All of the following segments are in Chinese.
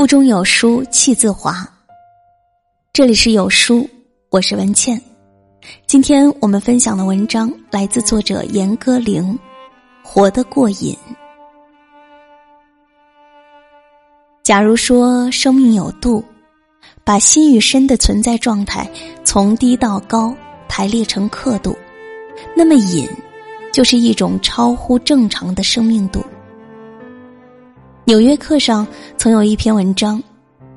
腹中有书气自华。这里是有书，我是文倩。今天我们分享的文章来自作者严歌苓，《活得过瘾》。假如说生命有度，把心与身的存在状态从低到高排列成刻度，那么瘾就是一种超乎正常的生命度。纽约客上曾有一篇文章，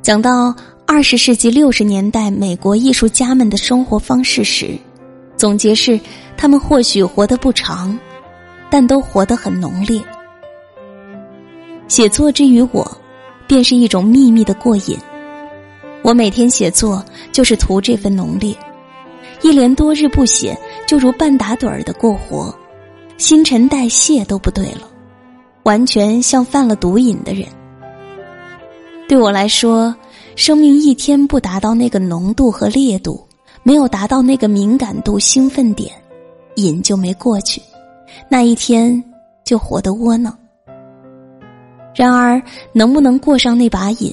讲到二十世纪六十年代美国艺术家们的生活方式时，总结是：他们或许活得不长，但都活得很浓烈。写作之于我，便是一种秘密的过瘾。我每天写作就是图这份浓烈，一连多日不写，就如半打盹儿的过活，新陈代谢都不对了。完全像犯了毒瘾的人。对我来说，生命一天不达到那个浓度和烈度，没有达到那个敏感度、兴奋点，瘾就没过去，那一天就活得窝囊。然而，能不能过上那把瘾，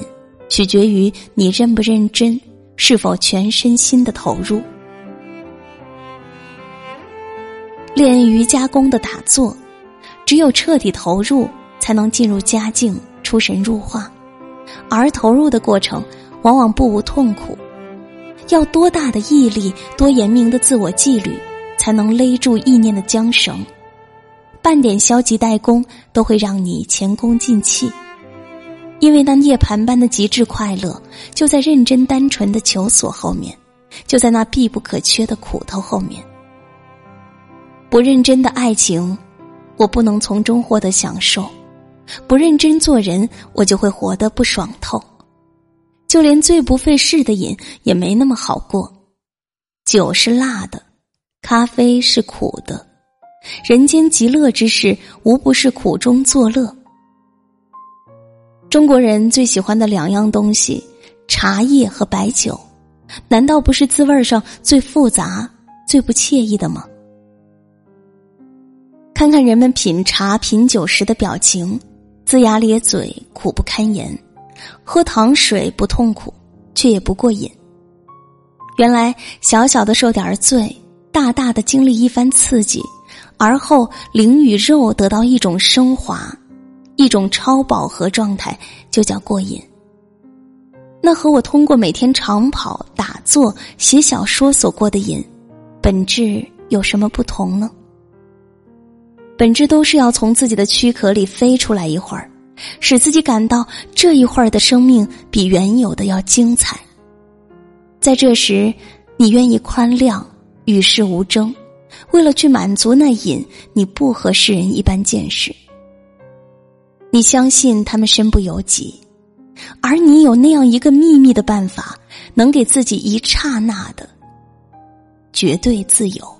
取决于你认不认真，是否全身心的投入。练瑜伽功的打坐。只有彻底投入，才能进入佳境，出神入化。而投入的过程，往往不无痛苦。要多大的毅力，多严明的自我纪律，才能勒住意念的缰绳？半点消极怠工，都会让你前功尽弃。因为那涅槃般的极致快乐，就在认真单纯的求索后面，就在那必不可缺的苦头后面。不认真的爱情。我不能从中获得享受，不认真做人，我就会活得不爽透。就连最不费事的瘾也没那么好过。酒是辣的，咖啡是苦的，人间极乐之事，无不是苦中作乐。中国人最喜欢的两样东西，茶叶和白酒，难道不是滋味上最复杂、最不惬意的吗？看看人们品茶品酒时的表情，龇牙咧嘴，苦不堪言；喝糖水不痛苦，却也不过瘾。原来小小的受点罪，大大的经历一番刺激，而后灵与肉得到一种升华，一种超饱和状态，就叫过瘾。那和我通过每天长跑、打坐、写小说所过的瘾，本质有什么不同呢？本质都是要从自己的躯壳里飞出来一会儿，使自己感到这一会儿的生命比原有的要精彩。在这时，你愿意宽谅，与世无争，为了去满足那瘾，你不和世人一般见识。你相信他们身不由己，而你有那样一个秘密的办法，能给自己一刹那的绝对自由。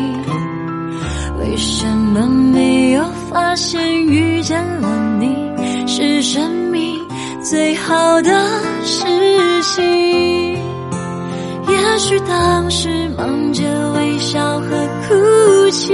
为什么没有发现遇见了你是生命最好的事情？也许当时忙着微笑和哭泣，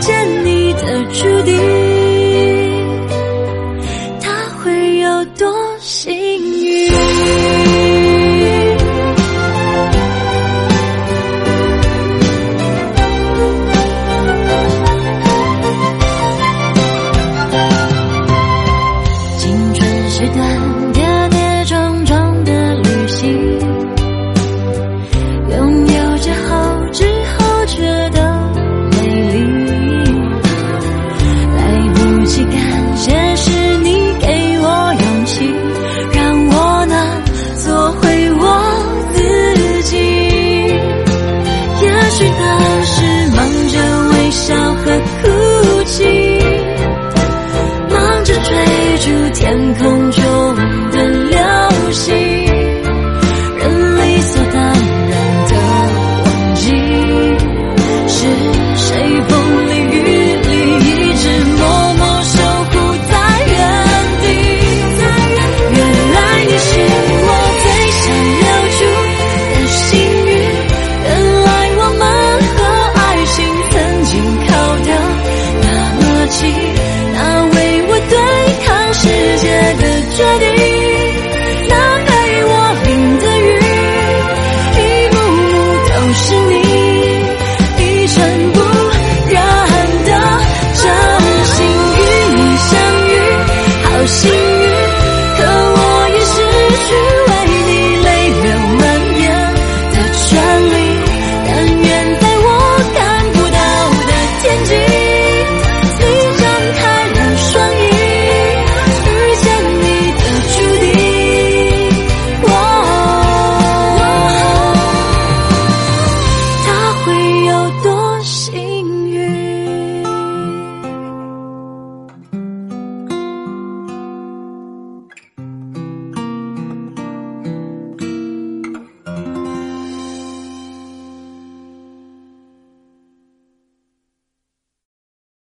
见你的注定。